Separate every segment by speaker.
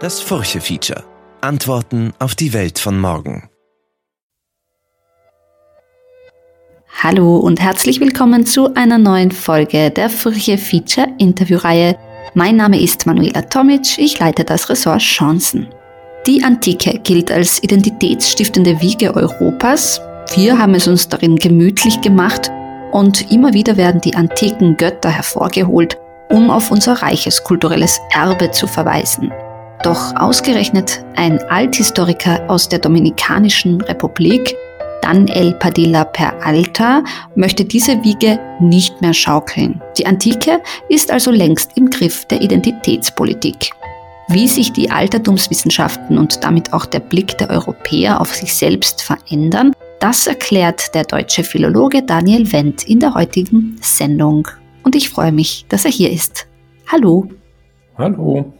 Speaker 1: Das Furche-Feature. Antworten auf die Welt von morgen.
Speaker 2: Hallo und herzlich willkommen zu einer neuen Folge der Furche Feature Interviewreihe. Mein Name ist Manuela Tomic, ich leite das Ressort Chancen. Die Antike gilt als identitätsstiftende Wiege Europas. Wir haben es uns darin gemütlich gemacht und immer wieder werden die antiken Götter hervorgeholt, um auf unser reiches kulturelles Erbe zu verweisen. Doch ausgerechnet ein Althistoriker aus der Dominikanischen Republik, Daniel Padilla per Alta, möchte diese Wiege nicht mehr schaukeln. Die Antike ist also längst im Griff der Identitätspolitik. Wie sich die Altertumswissenschaften und damit auch der Blick der Europäer auf sich selbst verändern, das erklärt der deutsche Philologe Daniel Wendt in der heutigen Sendung. Und ich freue mich, dass er hier ist. Hallo.
Speaker 3: Hallo.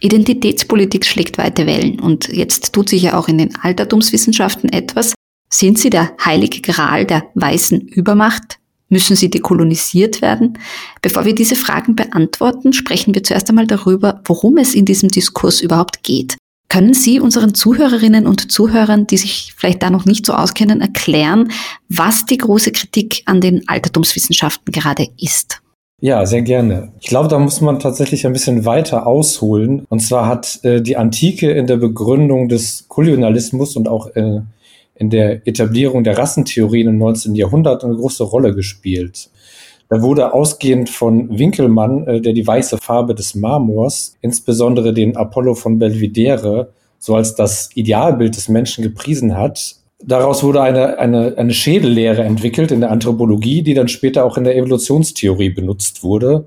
Speaker 2: Identitätspolitik schlägt weite Wellen und jetzt tut sich ja auch in den Altertumswissenschaften etwas. Sind sie der heilige Gral der weißen Übermacht? Müssen sie dekolonisiert werden? Bevor wir diese Fragen beantworten, sprechen wir zuerst einmal darüber, worum es in diesem Diskurs überhaupt geht. Können Sie unseren Zuhörerinnen und Zuhörern, die sich vielleicht da noch nicht so auskennen, erklären, was die große Kritik an den Altertumswissenschaften gerade ist?
Speaker 3: Ja, sehr gerne. Ich glaube, da muss man tatsächlich ein bisschen weiter ausholen. Und zwar hat äh, die Antike in der Begründung des Kolonialismus und auch äh, in der Etablierung der Rassentheorien im 19. Jahrhundert eine große Rolle gespielt. Da wurde ausgehend von Winkelmann, äh, der die weiße Farbe des Marmors, insbesondere den Apollo von Belvedere, so als das Idealbild des Menschen gepriesen hat. Daraus wurde eine, eine, eine Schädellehre entwickelt in der Anthropologie, die dann später auch in der Evolutionstheorie benutzt wurde.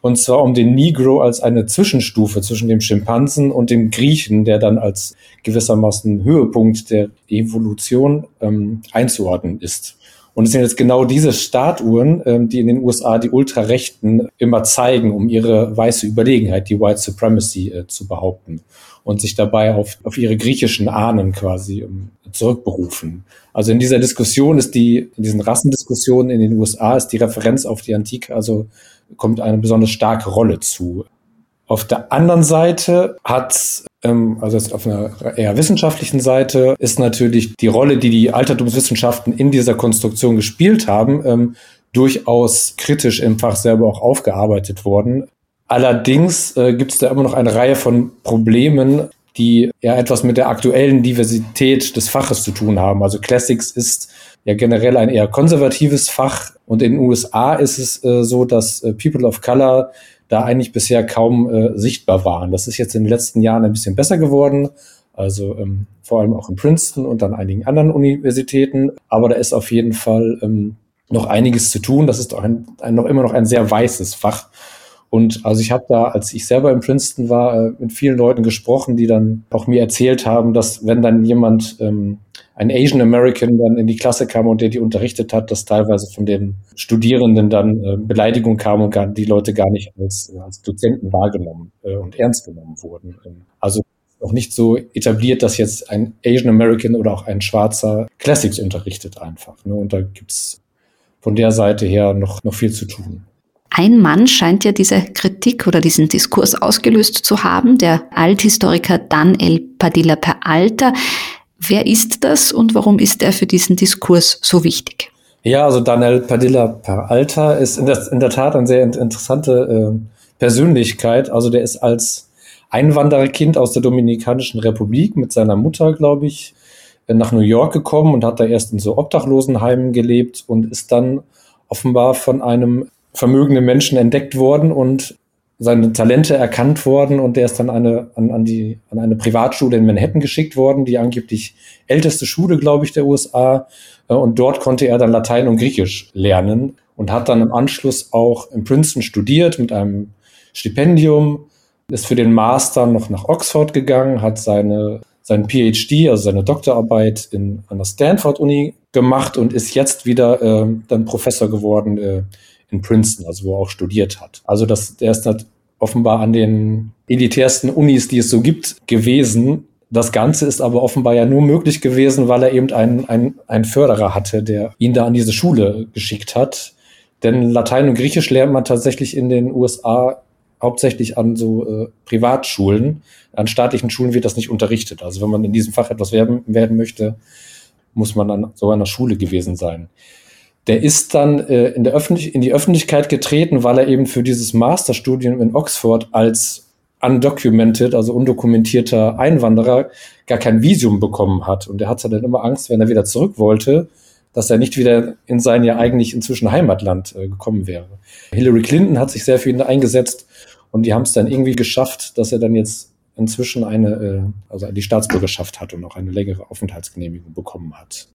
Speaker 3: Und zwar um den Negro als eine Zwischenstufe zwischen dem Schimpansen und dem Griechen, der dann als gewissermaßen Höhepunkt der Evolution ähm, einzuordnen ist. Und es sind jetzt genau diese Statuen, ähm, die in den USA die Ultrarechten immer zeigen, um ihre weiße Überlegenheit, die White Supremacy äh, zu behaupten und sich dabei auf, auf ihre griechischen Ahnen quasi ähm, zurückberufen. Also in dieser Diskussion ist die, in diesen Rassendiskussionen in den USA ist die Referenz auf die Antike, also kommt eine besonders starke Rolle zu. Auf der anderen Seite hat, ähm, also auf einer eher wissenschaftlichen Seite, ist natürlich die Rolle, die die Altertumswissenschaften in dieser Konstruktion gespielt haben, ähm, durchaus kritisch im Fach selber auch aufgearbeitet worden. Allerdings äh, gibt es da immer noch eine Reihe von Problemen, die ja etwas mit der aktuellen Diversität des Faches zu tun haben. Also Classics ist ja generell ein eher konservatives Fach und in den USA ist es äh, so, dass äh, People of Color da eigentlich bisher kaum äh, sichtbar waren. Das ist jetzt in den letzten Jahren ein bisschen besser geworden. Also ähm, vor allem auch in Princeton und an einigen anderen Universitäten. Aber da ist auf jeden Fall ähm, noch einiges zu tun. Das ist doch ein, ein, noch immer noch ein sehr weißes Fach. Und also ich habe da, als ich selber in Princeton war, äh, mit vielen Leuten gesprochen, die dann auch mir erzählt haben, dass wenn dann jemand, ähm, ein Asian American dann in die Klasse kam und der die unterrichtet hat, dass teilweise von den Studierenden dann äh, Beleidigung kam und gar, die Leute gar nicht als, als Dozenten wahrgenommen äh, und ernst genommen wurden. Ähm, also noch nicht so etabliert, dass jetzt ein Asian American oder auch ein Schwarzer Classics unterrichtet einfach. Ne? Und da gibt's von der Seite her noch, noch viel zu tun.
Speaker 2: Ein Mann scheint ja diese Kritik oder diesen Diskurs ausgelöst zu haben, der Althistoriker Dan El Padilla per Alter. Wer ist das und warum ist er für diesen Diskurs so wichtig?
Speaker 3: Ja, also Daniel Padilla per Alter ist in der, in der Tat eine sehr interessante äh, Persönlichkeit. Also der ist als Einwandererkind aus der Dominikanischen Republik mit seiner Mutter, glaube ich, nach New York gekommen und hat da erst in so Obdachlosenheimen gelebt und ist dann offenbar von einem vermögende Menschen entdeckt worden und seine Talente erkannt worden und der ist dann eine, an, an, die, an eine Privatschule in Manhattan geschickt worden, die angeblich älteste Schule, glaube ich, der USA. Äh, und dort konnte er dann Latein und Griechisch lernen und hat dann im Anschluss auch in Princeton studiert mit einem Stipendium, ist für den Master noch nach Oxford gegangen, hat seine, seinen PhD, also seine Doktorarbeit in, an der Stanford-Uni gemacht und ist jetzt wieder äh, dann Professor geworden äh, in Princeton, also wo er auch studiert hat. Also das, der ist halt offenbar an den elitärsten Unis, die es so gibt, gewesen. Das Ganze ist aber offenbar ja nur möglich gewesen, weil er eben einen, einen, einen Förderer hatte, der ihn da an diese Schule geschickt hat. Denn Latein und Griechisch lernt man tatsächlich in den USA hauptsächlich an so äh, Privatschulen. An staatlichen Schulen wird das nicht unterrichtet. Also wenn man in diesem Fach etwas werden, werden möchte, muss man dann sogar in der Schule gewesen sein. Der ist dann äh, in, der Öffentlich in die Öffentlichkeit getreten, weil er eben für dieses Masterstudium in Oxford als undocumented, also undokumentierter Einwanderer, gar kein Visum bekommen hat. Und er hatte dann immer Angst, wenn er wieder zurück wollte, dass er nicht wieder in sein ja eigentlich inzwischen Heimatland äh, gekommen wäre. Hillary Clinton hat sich sehr für ihn eingesetzt und die haben es dann irgendwie geschafft, dass er dann jetzt inzwischen eine, äh, also die Staatsbürgerschaft hat und auch eine längere Aufenthaltsgenehmigung bekommen hat.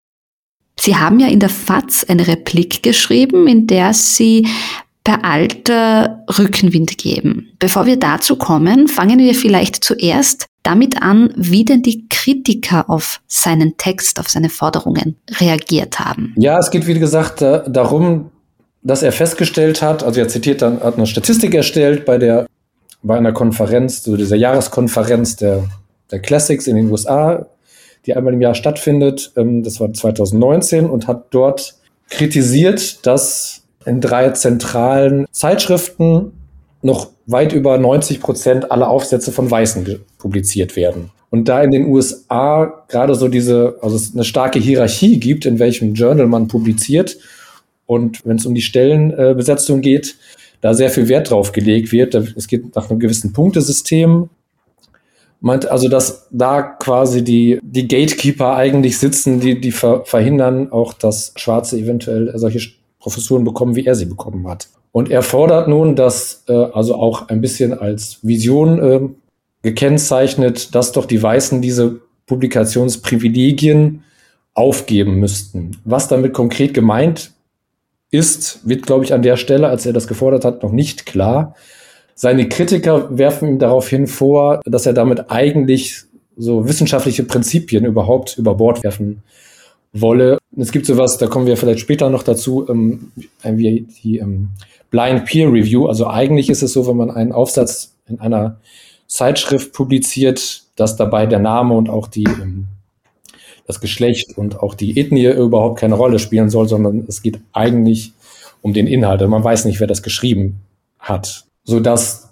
Speaker 2: Sie haben ja in der FAZ eine Replik geschrieben, in der Sie per Alter Rückenwind geben. Bevor wir dazu kommen, fangen wir vielleicht zuerst damit an, wie denn die Kritiker auf seinen Text, auf seine Forderungen reagiert haben.
Speaker 3: Ja, es geht, wie gesagt, darum, dass er festgestellt hat, also er zitiert dann, hat eine Statistik erstellt bei der, bei einer Konferenz, so dieser Jahreskonferenz der, der Classics in den USA, die einmal im Jahr stattfindet. Ähm, das war 2019 und hat dort kritisiert, dass in drei zentralen Zeitschriften noch weit über 90 Prozent aller Aufsätze von Weißen publiziert werden. Und da in den USA gerade so diese, also es eine starke Hierarchie gibt, in welchem Journal man publiziert und wenn es um die Stellenbesetzung geht, da sehr viel Wert drauf gelegt wird. Es geht nach einem gewissen Punktesystem meint also, dass da quasi die, die Gatekeeper eigentlich sitzen, die, die ver verhindern auch, dass Schwarze eventuell solche Professuren bekommen, wie er sie bekommen hat. Und er fordert nun, dass äh, also auch ein bisschen als Vision äh, gekennzeichnet, dass doch die Weißen diese Publikationsprivilegien aufgeben müssten. Was damit konkret gemeint ist, wird, glaube ich, an der Stelle, als er das gefordert hat, noch nicht klar. Seine Kritiker werfen ihm daraufhin vor, dass er damit eigentlich so wissenschaftliche Prinzipien überhaupt über Bord werfen wolle. Es gibt sowas, da kommen wir vielleicht später noch dazu, ähm, wie die ähm, Blind Peer Review. Also eigentlich ist es so, wenn man einen Aufsatz in einer Zeitschrift publiziert, dass dabei der Name und auch die, ähm, das Geschlecht und auch die Ethnie überhaupt keine Rolle spielen soll, sondern es geht eigentlich um den Inhalt. Also man weiß nicht, wer das geschrieben hat so dass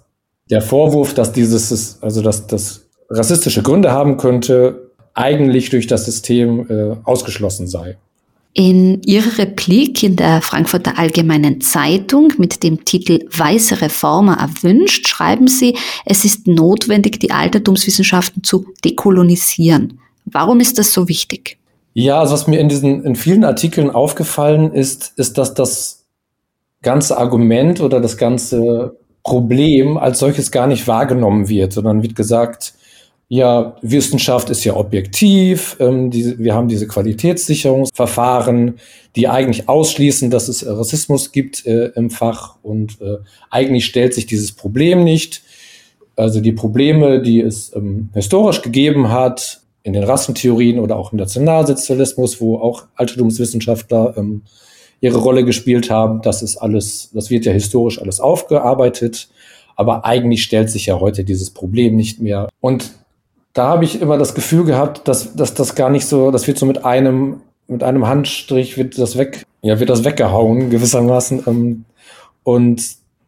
Speaker 3: der Vorwurf, dass dieses, also dass das rassistische Gründe haben könnte, eigentlich durch das System äh, ausgeschlossen sei.
Speaker 2: In Ihrer Replik in der Frankfurter Allgemeinen Zeitung mit dem Titel Weiße Reformer erwünscht schreiben Sie, es ist notwendig, die Altertumswissenschaften zu dekolonisieren. Warum ist das so wichtig?
Speaker 3: Ja, also was mir in diesen in vielen Artikeln aufgefallen ist, ist, dass das ganze Argument oder das ganze Problem als solches gar nicht wahrgenommen wird, sondern wird gesagt, ja, Wissenschaft ist ja objektiv, ähm, die, wir haben diese Qualitätssicherungsverfahren, die eigentlich ausschließen, dass es Rassismus gibt äh, im Fach und äh, eigentlich stellt sich dieses Problem nicht. Also die Probleme, die es ähm, historisch gegeben hat, in den Rassentheorien oder auch im Nationalsozialismus, wo auch Altertumswissenschaftler ähm, ihre Rolle gespielt haben. Das ist alles, das wird ja historisch alles aufgearbeitet. Aber eigentlich stellt sich ja heute dieses Problem nicht mehr. Und da habe ich immer das Gefühl gehabt, dass, dass das gar nicht so, das wird so mit einem, mit einem Handstrich wird das weg, ja, wird das weggehauen, gewissermaßen, ähm, und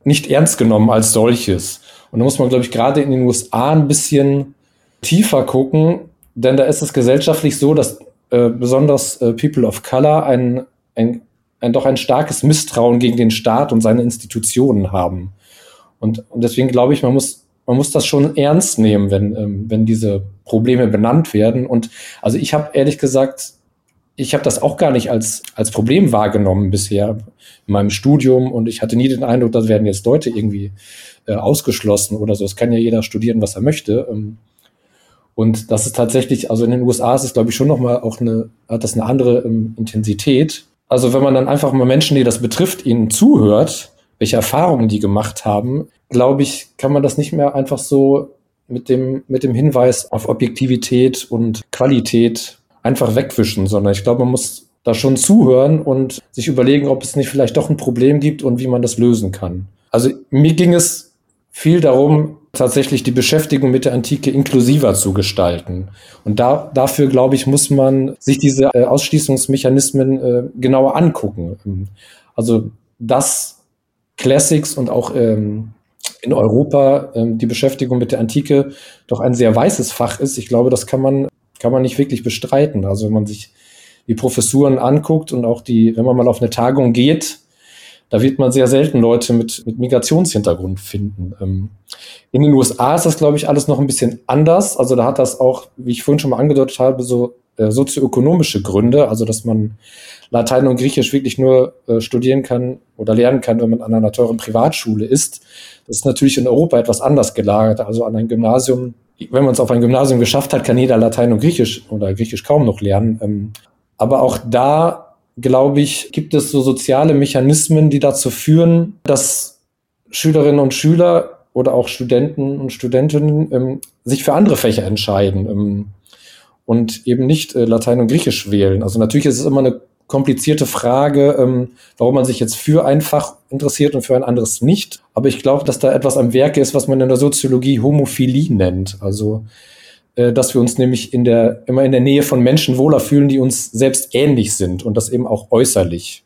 Speaker 3: nicht ernst genommen als solches. Und da muss man, glaube ich, gerade in den USA ein bisschen tiefer gucken, denn da ist es gesellschaftlich so, dass äh, besonders äh, People of Color ein, ein ein, doch ein starkes Misstrauen gegen den Staat und seine Institutionen haben. Und, und deswegen glaube ich, man muss, man muss das schon ernst nehmen, wenn, ähm, wenn diese Probleme benannt werden. Und also ich habe ehrlich gesagt, ich habe das auch gar nicht als, als Problem wahrgenommen bisher in meinem Studium und ich hatte nie den Eindruck, da werden jetzt Leute irgendwie äh, ausgeschlossen oder so. Es kann ja jeder studieren, was er möchte. Ähm, und das ist tatsächlich, also in den USA ist es, glaube ich, schon nochmal auch eine, hat das eine andere ähm, Intensität. Also wenn man dann einfach mal Menschen, die das betrifft, ihnen zuhört, welche Erfahrungen die gemacht haben, glaube ich, kann man das nicht mehr einfach so mit dem, mit dem Hinweis auf Objektivität und Qualität einfach wegwischen, sondern ich glaube, man muss da schon zuhören und sich überlegen, ob es nicht vielleicht doch ein Problem gibt und wie man das lösen kann. Also mir ging es viel darum, tatsächlich die Beschäftigung mit der Antike inklusiver zu gestalten. Und da, dafür, glaube ich, muss man sich diese äh, Ausschließungsmechanismen äh, genauer angucken. Also dass Classics und auch ähm, in Europa ähm, die Beschäftigung mit der Antike doch ein sehr weißes Fach ist. Ich glaube, das kann man, kann man nicht wirklich bestreiten. Also wenn man sich die Professuren anguckt und auch die, wenn man mal auf eine Tagung geht, da wird man sehr selten Leute mit, mit Migrationshintergrund finden. Ähm, in den USA ist das, glaube ich, alles noch ein bisschen anders. Also da hat das auch, wie ich vorhin schon mal angedeutet habe, so äh, sozioökonomische Gründe, also dass man Latein und Griechisch wirklich nur äh, studieren kann oder lernen kann, wenn man an einer teuren Privatschule ist. Das ist natürlich in Europa etwas anders gelagert. Also an ein Gymnasium, wenn man es auf ein Gymnasium geschafft hat, kann jeder Latein und Griechisch oder Griechisch kaum noch lernen. Ähm, aber auch da glaube ich, gibt es so soziale Mechanismen, die dazu führen, dass Schülerinnen und Schüler oder auch Studenten und Studentinnen ähm, sich für andere Fächer entscheiden ähm, und eben nicht äh, Latein und Griechisch wählen. Also natürlich ist es immer eine komplizierte Frage, ähm, warum man sich jetzt für ein Fach interessiert und für ein anderes nicht. Aber ich glaube, dass da etwas am Werke ist, was man in der Soziologie Homophilie nennt. Also dass wir uns nämlich in der, immer in der Nähe von Menschen wohler fühlen, die uns selbst ähnlich sind und das eben auch äußerlich.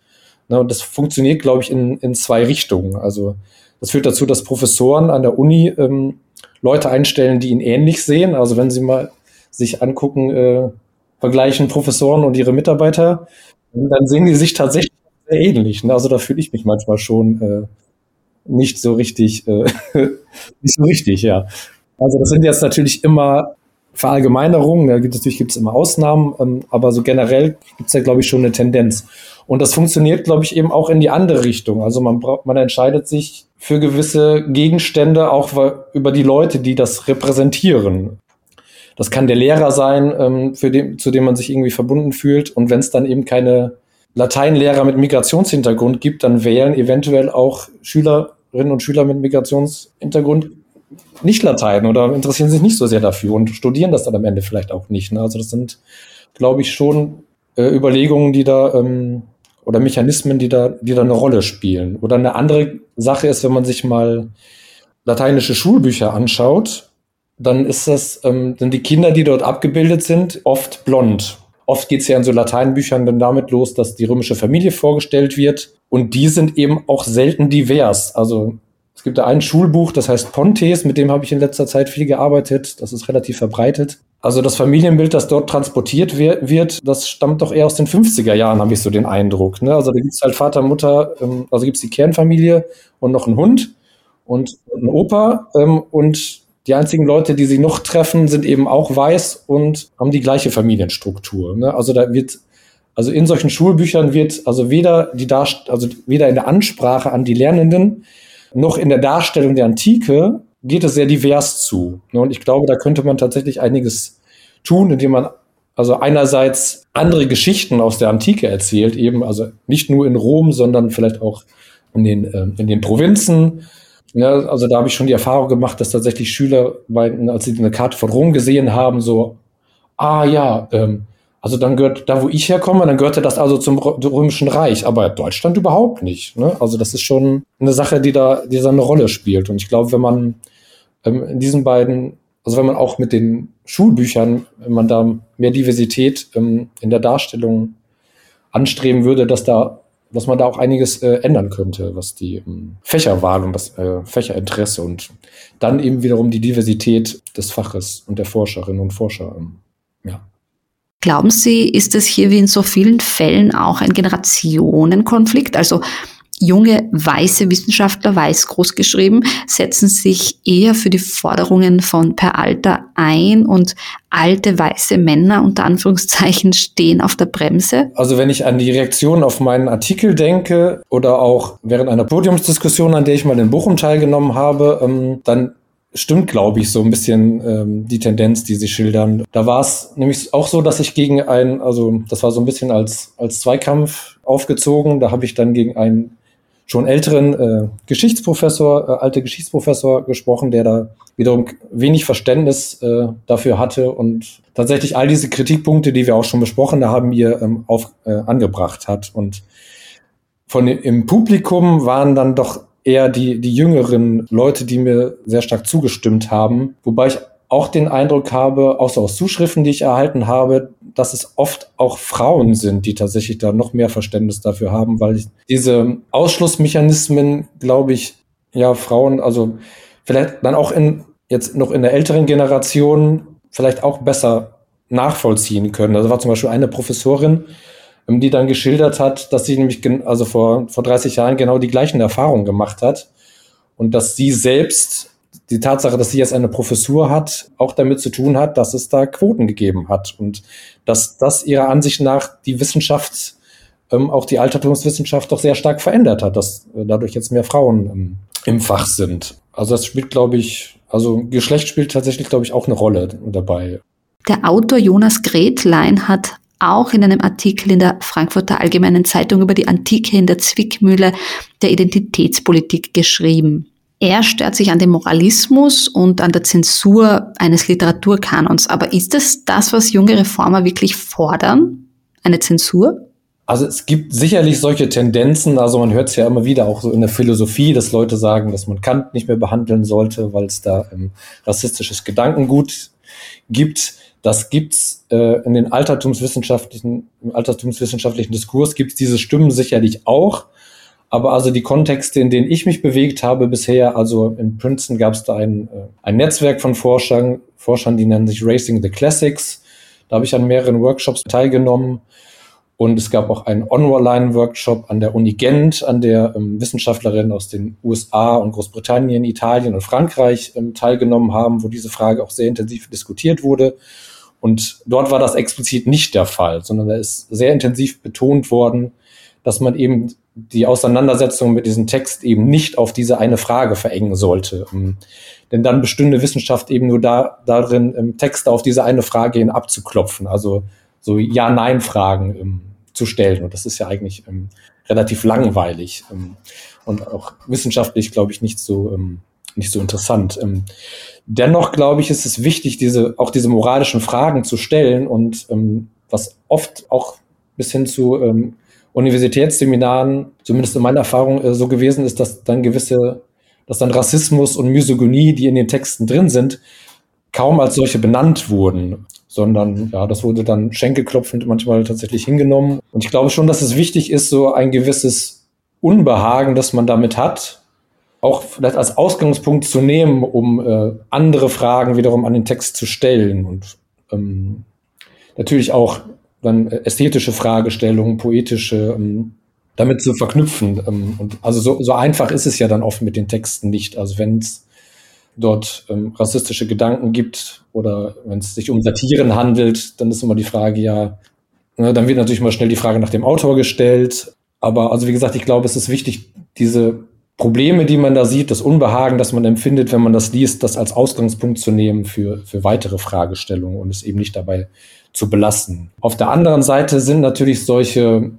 Speaker 3: Ne, und das funktioniert, glaube ich, in, in zwei Richtungen. Also das führt dazu, dass Professoren an der Uni ähm, Leute einstellen, die ihn ähnlich sehen. Also wenn Sie mal sich angucken, äh, vergleichen Professoren und ihre Mitarbeiter, dann sehen die sich tatsächlich sehr ähnlich. Ne? Also da fühle ich mich manchmal schon äh, nicht so richtig, äh, nicht so richtig, ja. Also das sind jetzt natürlich immer Verallgemeinerungen, da gibt es natürlich gibt's immer Ausnahmen, ähm, aber so generell gibt es da, glaube ich, schon eine Tendenz. Und das funktioniert, glaube ich, eben auch in die andere Richtung. Also man braucht, man entscheidet sich für gewisse Gegenstände auch über die Leute, die das repräsentieren. Das kann der Lehrer sein, ähm, für den, zu dem man sich irgendwie verbunden fühlt. Und wenn es dann eben keine Lateinlehrer mit Migrationshintergrund gibt, dann wählen eventuell auch Schülerinnen und Schüler mit Migrationshintergrund nicht Latein oder interessieren sich nicht so sehr dafür und studieren das dann am Ende vielleicht auch nicht. Ne? Also das sind, glaube ich, schon äh, Überlegungen, die da ähm, oder Mechanismen, die da, die da eine Rolle spielen. Oder eine andere Sache ist, wenn man sich mal lateinische Schulbücher anschaut, dann ist das, ähm, sind die Kinder, die dort abgebildet sind, oft blond. Oft geht es ja in so Lateinbüchern dann damit los, dass die römische Familie vorgestellt wird. Und die sind eben auch selten divers. Also es gibt da ein Schulbuch, das heißt Pontes, mit dem habe ich in letzter Zeit viel gearbeitet. Das ist relativ verbreitet. Also das Familienbild, das dort transportiert wird, das stammt doch eher aus den 50er Jahren, habe ich so den Eindruck. Ne? Also da gibt es halt Vater, Mutter, ähm, also gibt es die Kernfamilie und noch einen Hund und einen Opa. Ähm, und die einzigen Leute, die sie noch treffen, sind eben auch weiß und haben die gleiche Familienstruktur. Ne? Also da wird also in solchen Schulbüchern wird also weder die Darst also weder in der Ansprache an die Lernenden noch in der Darstellung der Antike geht es sehr divers zu. Ne, und ich glaube, da könnte man tatsächlich einiges tun, indem man also einerseits andere Geschichten aus der Antike erzählt, eben also nicht nur in Rom, sondern vielleicht auch in den, äh, in den Provinzen. Ja, also da habe ich schon die Erfahrung gemacht, dass tatsächlich Schüler, als sie eine Karte von Rom gesehen haben, so, ah ja, ähm, also dann gehört, da wo ich herkomme, dann gehörte das also zum Römischen Reich, aber Deutschland überhaupt nicht. Ne? Also das ist schon eine Sache, die da, die da eine Rolle spielt. Und ich glaube, wenn man ähm, in diesen beiden, also wenn man auch mit den Schulbüchern, wenn man da mehr Diversität ähm, in der Darstellung anstreben würde, dass da, dass man da auch einiges äh, ändern könnte, was die ähm, Fächerwahl und das äh, Fächerinteresse und dann eben wiederum die Diversität des Faches und der Forscherinnen und Forscher, ähm, ja.
Speaker 2: Glauben Sie, ist es hier wie in so vielen Fällen auch ein Generationenkonflikt? Also junge weiße Wissenschaftler, weiß groß geschrieben, setzen sich eher für die Forderungen von per Alter ein und alte weiße Männer unter Anführungszeichen stehen auf der Bremse?
Speaker 3: Also wenn ich an die Reaktion auf meinen Artikel denke oder auch während einer Podiumsdiskussion, an der ich mal in Bochum teilgenommen habe, ähm, dann stimmt, glaube ich, so ein bisschen ähm, die Tendenz, die sie schildern. Da war es nämlich auch so, dass ich gegen einen, also das war so ein bisschen als, als Zweikampf aufgezogen. Da habe ich dann gegen einen schon älteren äh, Geschichtsprofessor, äh, alte Geschichtsprofessor gesprochen, der da wiederum wenig Verständnis äh, dafür hatte und tatsächlich all diese Kritikpunkte, die wir auch schon besprochen haben, mir ähm, auf, äh, angebracht hat. Und von im Publikum waren dann doch eher die, die jüngeren Leute, die mir sehr stark zugestimmt haben. Wobei ich auch den Eindruck habe, auch so aus Zuschriften, die ich erhalten habe, dass es oft auch Frauen sind, die tatsächlich da noch mehr Verständnis dafür haben, weil diese Ausschlussmechanismen, glaube ich, ja Frauen, also vielleicht dann auch in jetzt noch in der älteren Generation vielleicht auch besser nachvollziehen können. Also war zum Beispiel eine Professorin, die dann geschildert hat, dass sie nämlich also vor, vor 30 Jahren genau die gleichen Erfahrungen gemacht hat und dass sie selbst die Tatsache, dass sie jetzt eine Professur hat, auch damit zu tun hat, dass es da Quoten gegeben hat und dass das ihrer Ansicht nach die Wissenschaft, ähm, auch die Altertumswissenschaft doch sehr stark verändert hat, dass äh, dadurch jetzt mehr Frauen ähm, im Fach sind. Also das spielt, glaube ich, also Geschlecht spielt tatsächlich, glaube ich, auch eine Rolle dabei.
Speaker 2: Der Autor Jonas Gretlein hat auch in einem Artikel in der Frankfurter Allgemeinen Zeitung über die Antike in der Zwickmühle der Identitätspolitik geschrieben. Er stört sich an dem Moralismus und an der Zensur eines Literaturkanons. Aber ist es das, was junge Reformer wirklich fordern? Eine Zensur?
Speaker 3: Also es gibt sicherlich solche Tendenzen, also man hört es ja immer wieder auch so in der Philosophie, dass Leute sagen, dass man Kant nicht mehr behandeln sollte, weil es da ähm, rassistisches Gedankengut gibt. Das gibt's äh, in den altertumswissenschaftlichen, im altertumswissenschaftlichen Diskurs gibt's diese Stimmen sicherlich auch. Aber also die Kontexte, in denen ich mich bewegt habe bisher, also in Princeton gab es da ein, äh, ein Netzwerk von Forschern, Forschern, die nennen sich Racing the Classics. Da habe ich an mehreren Workshops teilgenommen. Und es gab auch einen Online-Workshop an der Uni Gent, an der ähm, Wissenschaftlerinnen aus den USA und Großbritannien, Italien und Frankreich ähm, teilgenommen haben, wo diese Frage auch sehr intensiv diskutiert wurde. Und dort war das explizit nicht der Fall, sondern da ist sehr intensiv betont worden, dass man eben die Auseinandersetzung mit diesem Text eben nicht auf diese eine Frage verengen sollte. Ähm, denn dann bestünde Wissenschaft eben nur da, darin, Texte auf diese eine Frage hin abzuklopfen. Also so Ja-Nein-Fragen ähm, zu stellen. Und das ist ja eigentlich ähm, relativ langweilig und auch wissenschaftlich, glaube ich, nicht so, nicht so interessant. Ähm, dennoch, glaube ich, ist es wichtig, diese, auch diese moralischen Fragen zu stellen und ähm, was oft auch bis hin zu ähm, Universitätsseminaren, zumindest in meiner Erfahrung, äh, so gewesen ist, dass dann gewisse, dass dann Rassismus und Misogynie, die in den Texten drin sind, kaum als solche benannt wurden sondern ja, das wurde dann schenkelklopfend manchmal tatsächlich hingenommen. Und ich glaube schon, dass es wichtig ist, so ein gewisses Unbehagen, das man damit hat, auch vielleicht als Ausgangspunkt zu nehmen, um äh, andere Fragen wiederum an den Text zu stellen und ähm, natürlich auch dann ästhetische Fragestellungen, poetische, ähm, damit zu verknüpfen. Ähm, und also so, so einfach ist es ja dann oft mit den Texten nicht. Also wenn es dort ähm, rassistische Gedanken gibt oder wenn es sich um Satiren handelt, dann ist immer die Frage, ja, ne, dann wird natürlich mal schnell die Frage nach dem Autor gestellt. Aber also wie gesagt, ich glaube, es ist wichtig, diese Probleme, die man da sieht, das Unbehagen, das man empfindet, wenn man das liest, das als Ausgangspunkt zu nehmen für, für weitere Fragestellungen und es eben nicht dabei zu belassen. Auf der anderen Seite sind natürlich solche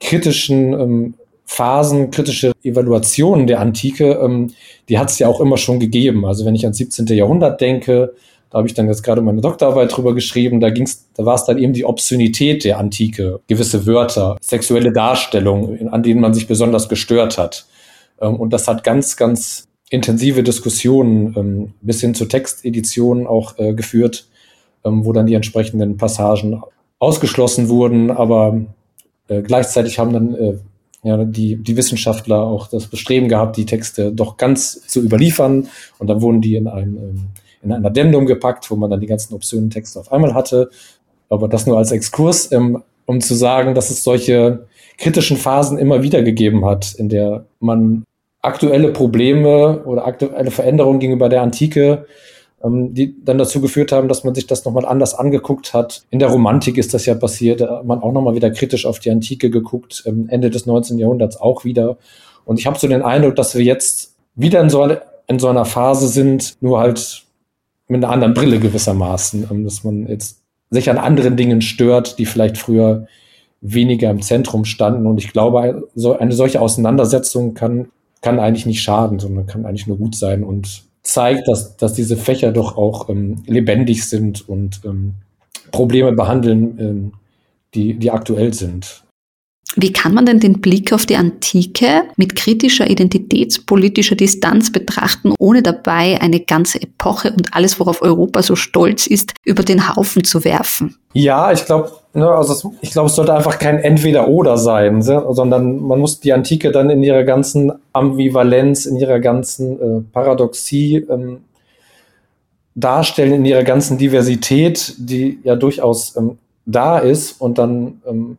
Speaker 3: kritischen ähm, Phasen, kritische Evaluationen der Antike, ähm, die hat es ja auch immer schon gegeben. Also wenn ich ans 17. Jahrhundert denke, da habe ich dann jetzt gerade meine Doktorarbeit drüber geschrieben, da ging's, da war es dann eben die Obszönität der Antike, gewisse Wörter, sexuelle Darstellungen, an denen man sich besonders gestört hat. Ähm, und das hat ganz, ganz intensive Diskussionen ähm, bis hin zur Textedition auch äh, geführt, ähm, wo dann die entsprechenden Passagen ausgeschlossen wurden, aber äh, gleichzeitig haben dann äh, ja, die, die Wissenschaftler auch das Bestreben gehabt, die Texte doch ganz zu überliefern. Und dann wurden die in ein, ähm, in ein Addendum gepackt, wo man dann die ganzen obszönen Texte auf einmal hatte. Aber das nur als Exkurs, um zu sagen, dass es solche kritischen Phasen immer wieder gegeben hat, in der man aktuelle Probleme oder aktuelle Veränderungen gegenüber der Antike ähm, die dann dazu geführt haben, dass man sich das nochmal anders angeguckt hat. In der Romantik ist das ja passiert, da hat man auch nochmal wieder kritisch auf die Antike geguckt, ähm, Ende des 19. Jahrhunderts auch wieder. Und ich habe so den Eindruck, dass wir jetzt wieder in so, eine, in so einer Phase sind, nur halt mit einer anderen Brille gewissermaßen, ähm, dass man jetzt sich an anderen Dingen stört, die vielleicht früher weniger im Zentrum standen. Und ich glaube, so eine solche Auseinandersetzung kann, kann eigentlich nicht schaden, sondern kann eigentlich nur gut sein und zeigt, dass, dass diese Fächer doch auch ähm, lebendig sind und ähm, Probleme behandeln, ähm, die, die aktuell sind.
Speaker 2: Wie kann man denn den Blick auf die Antike mit kritischer identitätspolitischer Distanz betrachten, ohne dabei eine ganze Epoche und alles, worauf Europa so stolz ist, über den Haufen zu werfen?
Speaker 3: Ja, ich glaube, ne, also ich glaube, es sollte einfach kein Entweder-Oder sein, sondern man muss die Antike dann in ihrer ganzen Ambivalenz, in ihrer ganzen äh, Paradoxie ähm, darstellen, in ihrer ganzen Diversität, die ja durchaus ähm, da ist und dann ähm,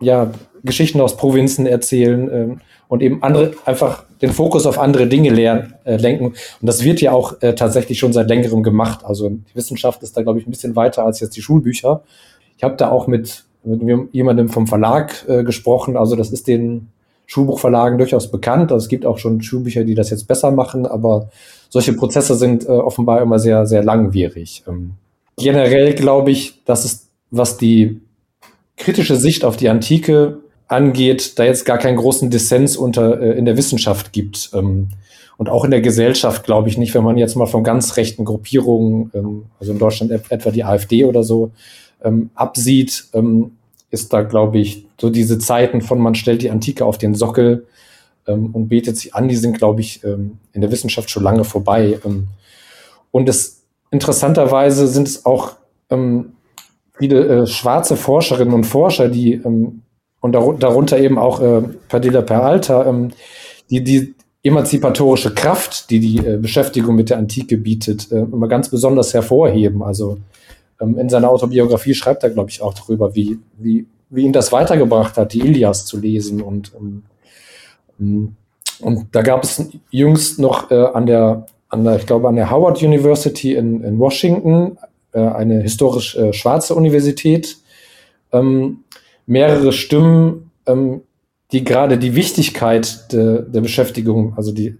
Speaker 3: ja Geschichten aus Provinzen erzählen ähm, und eben andere einfach den Fokus auf andere Dinge lehren, äh, lenken. Und das wird ja auch äh, tatsächlich schon seit längerem gemacht. Also die Wissenschaft ist da, glaube ich, ein bisschen weiter als jetzt die Schulbücher. Ich habe da auch mit, mit jemandem vom Verlag äh, gesprochen. Also das ist den Schulbuchverlagen durchaus bekannt. Also es gibt auch schon Schulbücher, die das jetzt besser machen, aber solche Prozesse sind äh, offenbar immer sehr, sehr langwierig. Ähm, generell glaube ich, dass es, was die kritische Sicht auf die Antike angeht, da jetzt gar keinen großen Dissens unter äh, in der Wissenschaft gibt. Ähm, und auch in der Gesellschaft glaube ich nicht, wenn man jetzt mal von ganz rechten Gruppierungen, ähm, also in Deutschland etwa die AfD oder so, ähm, absieht, ähm, ist da, glaube ich, so diese Zeiten von man stellt die Antike auf den Sockel ähm, und betet sie an, die sind, glaube ich, ähm, in der Wissenschaft schon lange vorbei. Ähm, und es interessanterweise sind es auch viele äh, schwarze Forscherinnen und Forscher, die ähm, und darunter eben auch äh, Padilla Peralta, ähm, die die emanzipatorische Kraft, die die äh, Beschäftigung mit der Antike bietet, äh, immer ganz besonders hervorheben. Also ähm, in seiner Autobiografie schreibt er, glaube ich, auch darüber, wie, wie, wie ihn das weitergebracht hat, die Ilias zu lesen. Und, ähm und da gab es jüngst noch äh, an der, an der, ich glaube, an der Howard University in, in Washington, äh, eine historisch äh, schwarze Universität, ähm, mehrere Stimmen, ähm, die gerade die Wichtigkeit de, der Beschäftigung, also die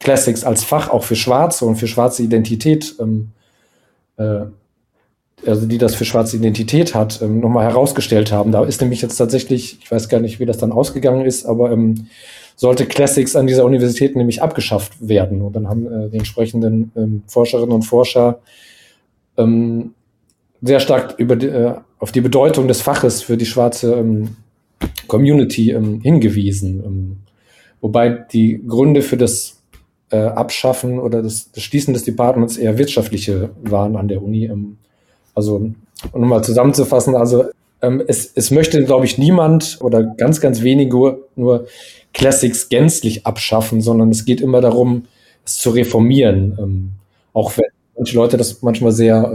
Speaker 3: Classics als Fach auch für Schwarze und für schwarze Identität, ähm, äh, also die das für schwarze Identität hat, ähm, nochmal herausgestellt haben. Da ist nämlich jetzt tatsächlich, ich weiß gar nicht, wie das dann ausgegangen ist, aber ähm, sollte Classics an dieser Universität nämlich abgeschafft werden. Und dann haben äh, die entsprechenden ähm, Forscherinnen und Forscher ähm, sehr stark über die, äh, auf die Bedeutung des Faches für die schwarze ähm, Community ähm, hingewiesen. Ähm, wobei die Gründe für das äh, Abschaffen oder das, das, Schließen des Departments eher wirtschaftliche waren an der Uni. Ähm, also, um nochmal zusammenzufassen, also ähm, es, es möchte, glaube ich, niemand oder ganz, ganz wenige nur Classics gänzlich abschaffen, sondern es geht immer darum, es zu reformieren. Ähm, auch wenn manche Leute das manchmal sehr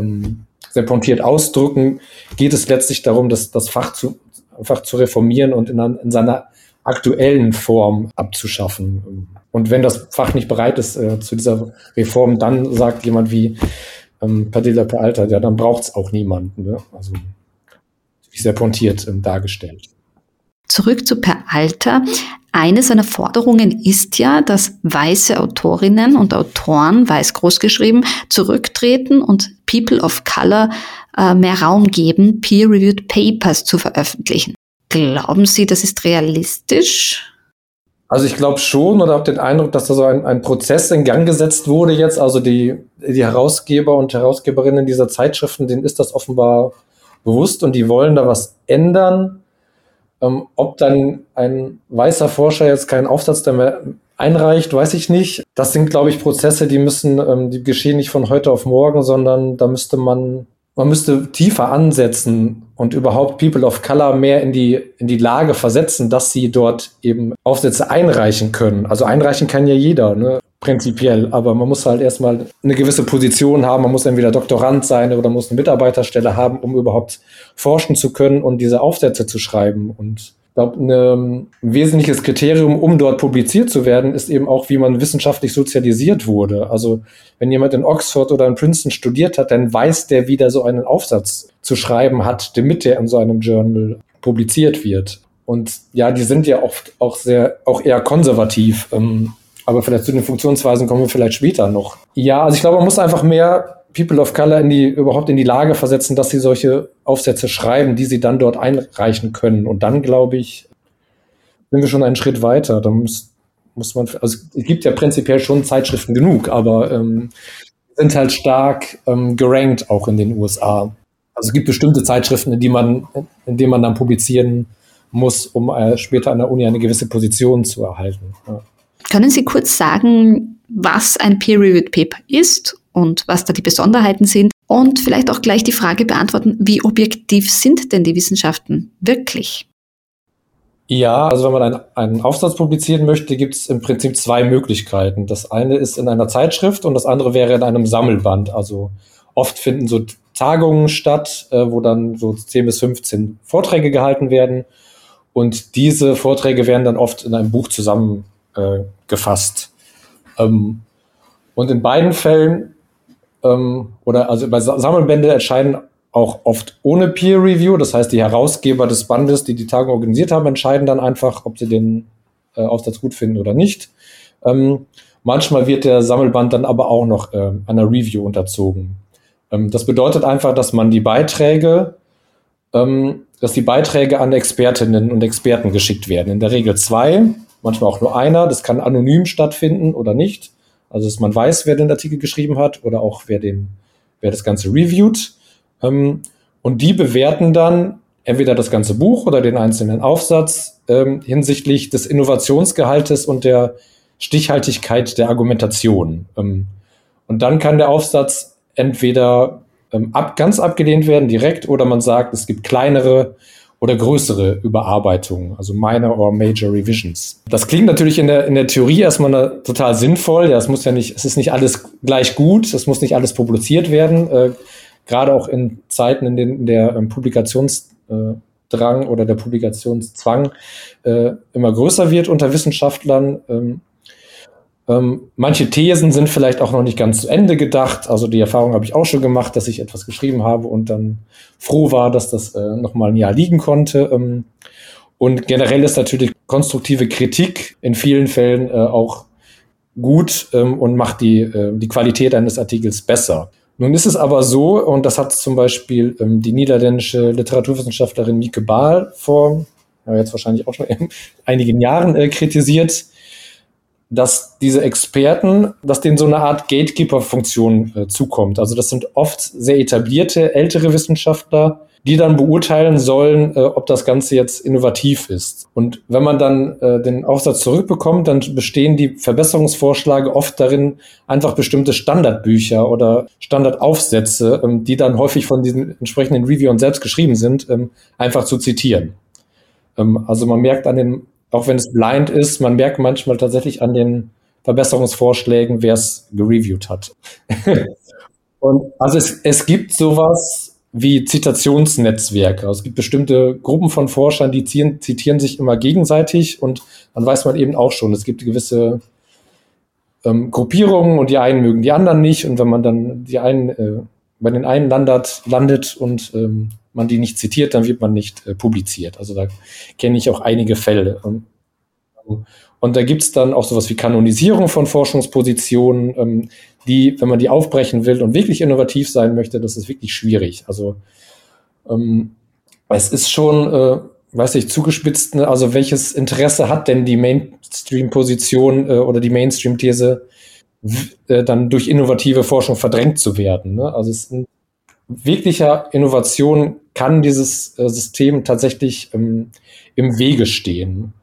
Speaker 3: sehr pointiert ausdrücken, geht es letztlich darum, das, das Fach zu, einfach zu reformieren und in, in seiner aktuellen Form abzuschaffen. Und wenn das Fach nicht bereit ist äh, zu dieser Reform, dann sagt jemand wie ähm, Padilla Peralta, ja, dann braucht es auch niemanden. Ne? Also sehr pointiert ähm, dargestellt.
Speaker 2: Zurück zu Peralta. Eine seiner Forderungen ist ja, dass weiße Autorinnen und Autoren, weiß groß geschrieben, zurücktreten und People of Color äh, mehr Raum geben, peer-reviewed Papers zu veröffentlichen. Glauben Sie, das ist realistisch?
Speaker 3: Also ich glaube schon oder habe den Eindruck, dass da so ein, ein, Prozess in Gang gesetzt wurde jetzt. Also die, die Herausgeber und Herausgeberinnen dieser Zeitschriften, denen ist das offenbar bewusst und die wollen da was ändern. Ähm, ob dann ein weißer Forscher jetzt keinen Aufsatz mehr einreicht, weiß ich nicht. Das sind, glaube ich, Prozesse, die müssen, ähm, die geschehen nicht von heute auf morgen, sondern da müsste man, man müsste tiefer ansetzen und überhaupt People of Color mehr in die, in die Lage versetzen, dass sie dort eben Aufsätze einreichen können. Also einreichen kann ja jeder, ne? prinzipiell, aber man muss halt erstmal eine gewisse Position haben, man muss entweder Doktorand sein oder muss eine Mitarbeiterstelle haben, um überhaupt forschen zu können und diese Aufsätze zu schreiben. Und ich glaube, ein wesentliches Kriterium, um dort publiziert zu werden, ist eben auch, wie man wissenschaftlich sozialisiert wurde. Also wenn jemand in Oxford oder in Princeton studiert hat, dann weiß der, wie der so einen Aufsatz zu schreiben hat, damit der in so einem Journal publiziert wird. Und ja, die sind ja oft auch sehr, auch eher konservativ. Ähm, aber vielleicht zu den Funktionsweisen kommen wir vielleicht später noch. Ja, also ich glaube, man muss einfach mehr People of Color in die, überhaupt in die Lage versetzen, dass sie solche Aufsätze schreiben, die sie dann dort einreichen können. Und dann, glaube ich, sind wir schon einen Schritt weiter. Da muss, muss man, also es gibt ja prinzipiell schon Zeitschriften genug, aber ähm, sind halt stark ähm, gerankt auch in den USA. Also es gibt bestimmte Zeitschriften, in die man, in denen man dann publizieren muss, um äh, später an der Uni eine gewisse Position zu erhalten. Ja.
Speaker 2: Können Sie kurz sagen, was ein Peer-Reviewed Paper ist und was da die Besonderheiten sind? Und vielleicht auch gleich die Frage beantworten, wie objektiv sind denn die Wissenschaften wirklich?
Speaker 3: Ja, also wenn man einen, einen Aufsatz publizieren möchte, gibt es im Prinzip zwei Möglichkeiten. Das eine ist in einer Zeitschrift und das andere wäre in einem Sammelband. Also oft finden so Tagungen statt, äh, wo dann so 10 bis 15 Vorträge gehalten werden. Und diese Vorträge werden dann oft in einem Buch zusammengefasst. Äh, ähm, und in beiden Fällen, ähm, oder also bei Sammelbände entscheiden auch oft ohne Peer Review. Das heißt, die Herausgeber des Bandes, die die Tagung organisiert haben, entscheiden dann einfach, ob sie den äh, Aufsatz gut finden oder nicht. Ähm, manchmal wird der Sammelband dann aber auch noch äh, einer Review unterzogen. Ähm, das bedeutet einfach, dass man die Beiträge, ähm, dass die Beiträge an Expertinnen und Experten geschickt werden. In der Regel zwei, manchmal auch nur einer. Das kann anonym stattfinden oder nicht. Also, dass man weiß, wer den Artikel geschrieben hat oder auch wer den, wer das Ganze reviewt. Ähm, und die bewerten dann entweder das ganze Buch oder den einzelnen Aufsatz ähm, hinsichtlich des Innovationsgehaltes und der Stichhaltigkeit der Argumentation. Ähm, und dann kann der Aufsatz entweder ähm, ab, ganz abgelehnt werden, direkt, oder man sagt, es gibt kleinere oder größere Überarbeitungen, also minor or major revisions. Das klingt natürlich in der, in der Theorie erstmal total sinnvoll. Ja, es muss ja nicht, es ist nicht alles gleich gut, es muss nicht alles publiziert werden. Äh, gerade auch in Zeiten, in denen der ähm, Publikationsdrang oder der Publikationszwang äh, immer größer wird unter Wissenschaftlern. Ähm, ähm, manche Thesen sind vielleicht auch noch nicht ganz zu Ende gedacht. Also die Erfahrung habe ich auch schon gemacht, dass ich etwas geschrieben habe und dann froh war, dass das äh, noch mal ein Jahr liegen konnte. Ähm, und generell ist natürlich konstruktive Kritik in vielen Fällen äh, auch gut ähm, und macht die, äh, die Qualität eines Artikels besser. Nun ist es aber so, und das hat zum Beispiel ähm, die niederländische Literaturwissenschaftlerin Mieke Baal vor, ja, jetzt wahrscheinlich auch schon in einigen Jahren äh, kritisiert, dass diese Experten, dass denen so eine Art Gatekeeper-Funktion äh, zukommt. Also das sind oft sehr etablierte, ältere Wissenschaftler, die dann beurteilen sollen, äh, ob das Ganze jetzt innovativ ist. Und wenn man dann äh, den Aufsatz zurückbekommt, dann bestehen die Verbesserungsvorschläge oft darin, einfach bestimmte Standardbücher oder Standardaufsätze, ähm, die dann häufig von diesen entsprechenden Reviewern selbst geschrieben sind, ähm, einfach zu zitieren. Ähm, also man merkt an den, auch wenn es blind ist, man merkt manchmal tatsächlich an den Verbesserungsvorschlägen, wer es gereviewt hat. Und also es, es gibt sowas, wie Zitationsnetzwerke. Also es gibt bestimmte Gruppen von Forschern, die zitieren, zitieren sich immer gegenseitig und dann weiß man eben auch schon, es gibt gewisse ähm, Gruppierungen und die einen mögen die anderen nicht und wenn man dann die einen äh, bei den einen landet, landet und ähm, man die nicht zitiert, dann wird man nicht äh, publiziert. Also da kenne ich auch einige Fälle. Und, und da gibt's dann auch sowas wie Kanonisierung von Forschungspositionen, ähm, die, wenn man die aufbrechen will und wirklich innovativ sein möchte, das ist wirklich schwierig. Also ähm, es ist schon, äh, weiß ich, zugespitzt, ne? also welches Interesse hat denn die Mainstream-Position äh, oder die Mainstream-These, äh, dann durch innovative Forschung verdrängt zu werden? Ne? Also es ist wirklicher Innovation kann dieses äh, System tatsächlich ähm, im Wege stehen.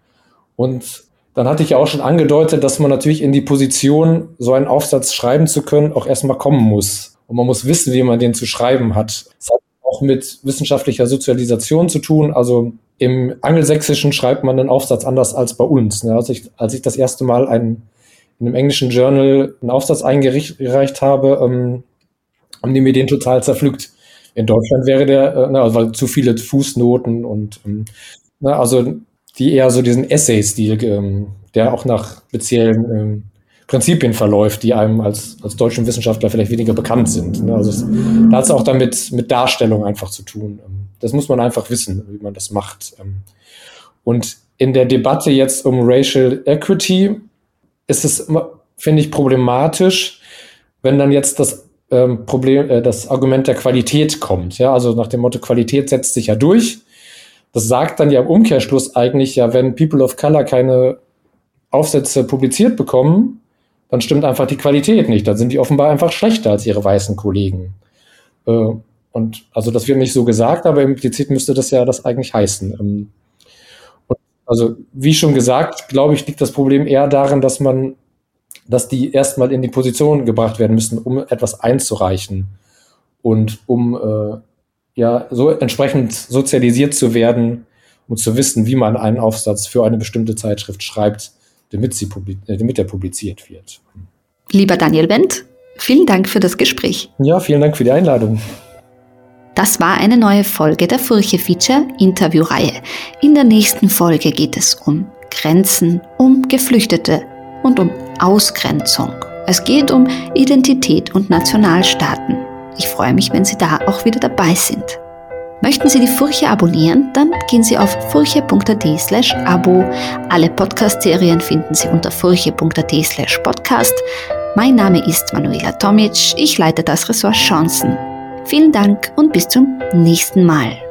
Speaker 3: Und dann hatte ich ja auch schon angedeutet, dass man natürlich in die Position, so einen Aufsatz schreiben zu können, auch erstmal kommen muss. Und man muss wissen, wie man den zu schreiben hat. Das hat auch mit wissenschaftlicher Sozialisation zu tun. Also im Angelsächsischen schreibt man einen Aufsatz anders als bei uns. Als ich, als ich das erste Mal einen, in einem englischen Journal einen Aufsatz eingereicht habe, ähm, haben die mir den total zerpflückt. In Deutschland wäre der, äh, na, weil zu viele Fußnoten und ähm, na, also die eher so diesen Essay-Stil, ähm, der auch nach speziellen ähm, Prinzipien verläuft, die einem als, als deutschen Wissenschaftler vielleicht weniger bekannt sind. Ne? Also es, da hat es auch damit mit Darstellung einfach zu tun. Ähm, das muss man einfach wissen, wie man das macht. Und in der Debatte jetzt um Racial Equity ist es, finde ich, problematisch, wenn dann jetzt das ähm, Problem, äh, das Argument der Qualität kommt. Ja, also nach dem Motto Qualität setzt sich ja durch. Das sagt dann ja im Umkehrschluss eigentlich ja, wenn People of Color keine Aufsätze publiziert bekommen, dann stimmt einfach die Qualität nicht. Dann sind die offenbar einfach schlechter als ihre weißen Kollegen. Äh, und also das wird nicht so gesagt, aber implizit müsste das ja das eigentlich heißen. Ähm, Also wie schon gesagt, glaube ich, liegt das Problem eher darin, dass man, dass die erstmal in die Position gebracht werden müssen, um etwas einzureichen und um äh, ja so entsprechend sozialisiert zu werden, um zu wissen, wie man einen Aufsatz für eine bestimmte Zeitschrift schreibt, damit, sie äh, damit er publiziert wird.
Speaker 2: Lieber Daniel Wendt, vielen Dank für das Gespräch.
Speaker 3: Ja, vielen Dank für die Einladung.
Speaker 2: Das war eine neue Folge der Furche Feature Interviewreihe. In der nächsten Folge geht es um Grenzen, um Geflüchtete und um Ausgrenzung. Es geht um Identität und Nationalstaaten. Ich freue mich, wenn Sie da auch wieder dabei sind. Möchten Sie die Furche abonnieren? Dann gehen Sie auf furche.at slash abo. Alle Podcast-Serien finden Sie unter furche.at slash podcast. Mein Name ist Manuela Tomic. Ich leite das Ressort Chancen. Vielen Dank und bis zum nächsten Mal.